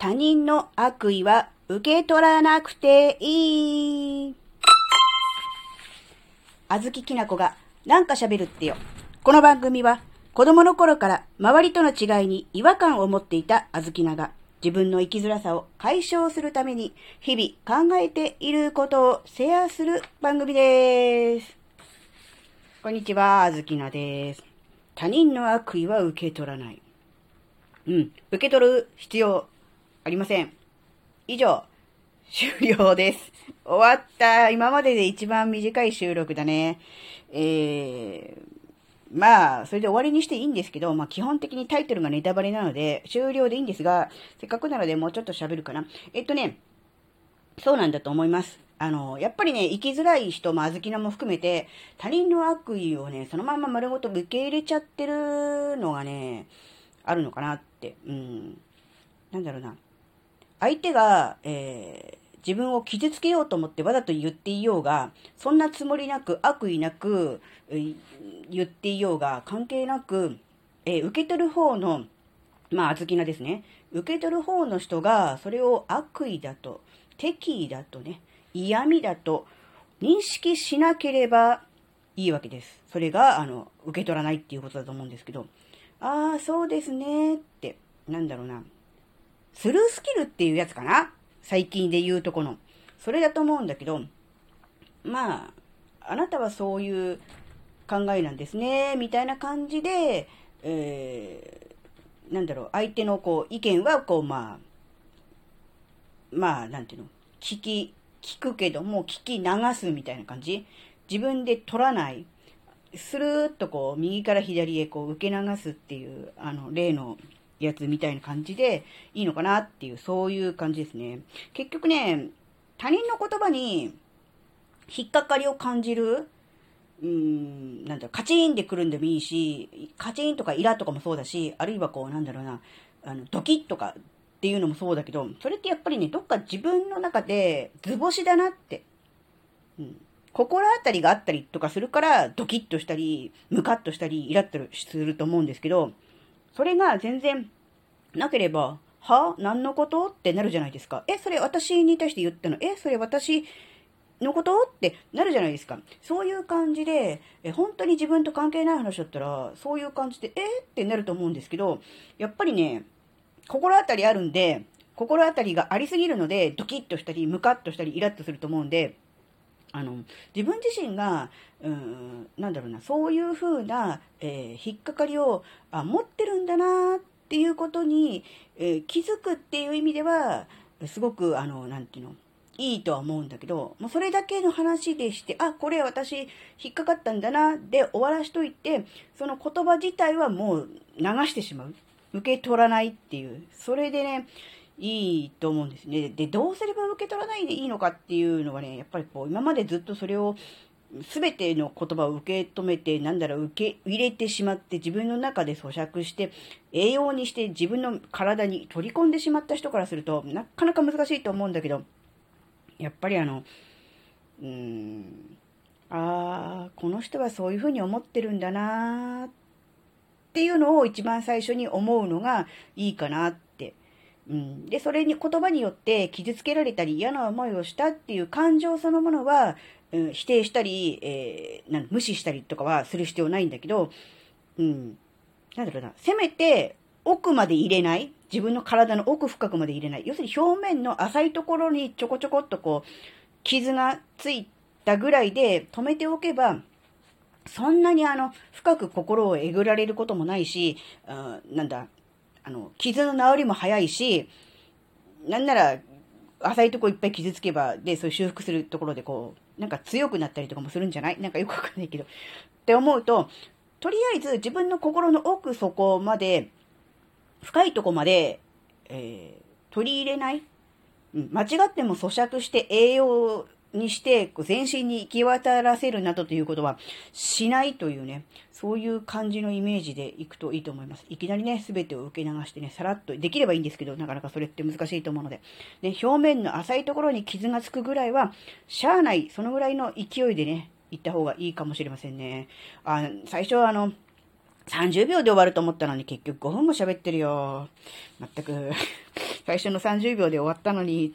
他人の悪意は受け取らなくていい。あずききなこがなんか喋るってよ。この番組は子供の頃から周りとの違いに違和感を持っていたあずきなが自分の生きづらさを解消するために日々考えていることをシェアする番組です。こんにちは、あずきなです。他人の悪意は受け取らない。うん、受け取る必要ありません。以上、終了です。終わった。今までで一番短い収録だね。えー、まあ、それで終わりにしていいんですけど、まあ基本的にタイトルがネタバレなので、終了でいいんですが、せっかくなのでもうちょっと喋るかな。えっとね、そうなんだと思います。あの、やっぱりね、生きづらい人、まあ、ずきなも含めて、他人の悪意をね、そのまま丸ごと受け入れちゃってるのがね、あるのかなって。うん。なんだろうな。相手が、えー、自分を傷つけようと思ってわざと言っていようが、そんなつもりなく、悪意なく、言っていようが、関係なく、えー、受け取る方の、まあ、あずきなですね。受け取る方の人が、それを悪意だと、敵意だとね、嫌味だと認識しなければいいわけです。それが、あの、受け取らないっていうことだと思うんですけど、ああ、そうですねって、なんだろうな。スルースキルっていうやつかな？最近で言うとこの。それだと思うんだけど、まあ、あなたはそういう考えなんですね、みたいな感じで、えー、なんだろう、相手のこう、意見はこう、まあ、まあ、なんていうの、聞き、聞くけども、聞き流すみたいな感じ自分で取らない。スルーっとこう、右から左へこう、受け流すっていう、あの、例のやつみたいな感じでいいのかなっていう、そういう感じですね。結局ね、他人の言葉に引っかかりを感じる、うーん、なんだろう、カチンってくるんでもいいし、カチンとかイラとかもそうだし、あるいはこう、なんだろうな、あの、ドキッとかっていうのもそうだけど、それってやっぱりね、どっか自分の中で図星だなって。うん。心当たりがあったりとかするから、ドキッとしたり、ムカッとしたり、イラッとすると思うんですけど、それが全然なければ、は？何のこと？ってなるじゃないですか。え、それ私に対して言ったの？え、それ私のこと？ってなるじゃないですか。そういう感じで、え、本当に自分と関係ない話だったら、そういう感じで、え？ってなると思うんですけど、やっぱりね、心当たりあるんで、心当たりがありすぎるので、ドキッとしたり、ムカッとしたり、イラッとすると思うんで、あの、自分自身が、うん、なんだろうな、そういう風な、えー、引っかかりをあ持ってるんだなっていうことに、えー、気づくっていう意味では、すごく、あの、なんていうの、いいとは思うんだけど、もうそれだけの話でして、あ、これ私引っかかったんだな、で終わらしといて、その言葉自体はもう流してしまう。受け取らないっていう。それでね、いいと思うんですね。で、どうすれば受け取らないでいいのかっていうのがね、やっぱりこう、今までずっとそれを、すべての言葉を受け止めて、なんだろう、受け入れてしまって、自分の中で咀嚼して、栄養にして自分の体に取り込んでしまった人からすると、なかなか難しいと思うんだけど、やっぱりあの、うーん、ああ、この人はそういうふうに思ってるんだなっていうのを一番最初に思うのがいいかなってうん、で、それに言葉によって傷つけられたり嫌な思いをしたっていう感情そのものは、うん、否定したり、えー、なん無視したりとかはする必要ないんだけど、うん、なんだろうな、せめて奥まで入れない、自分の体の奥深くまで入れない、要するに表面の浅いところにちょこちょこっとこう、傷がついたぐらいで止めておけば、そんなにあの、深く心をえぐられることもないし、あなんだ、あの、傷の治りも早いし、なんなら、浅いとこいっぱい傷つけば、で、そういう修復するところでこう、なんか強くなったりとかもするんじゃない？なんかよくわかんないけど。って思うと、とりあえず自分の心の奥底まで、深いとこまで、えー、取り入れない、うん、間違っても咀嚼して栄養にして、全身に行き渡らせるなどということはしないというね、そういう感じのイメージでいくといいと思います。いきなりね、すべてを受け流してね、さらっと、できればいいんですけど、なかなかそれって難しいと思うので、ね、表面の浅いところに傷がつくぐらいは、しゃあない、そのぐらいの勢いでね、行った方がいいかもしれませんね。あ最初はあの、30秒で終わると思ったのに結局5分も喋ってるよ。まったく、最初の30秒で終わったのに。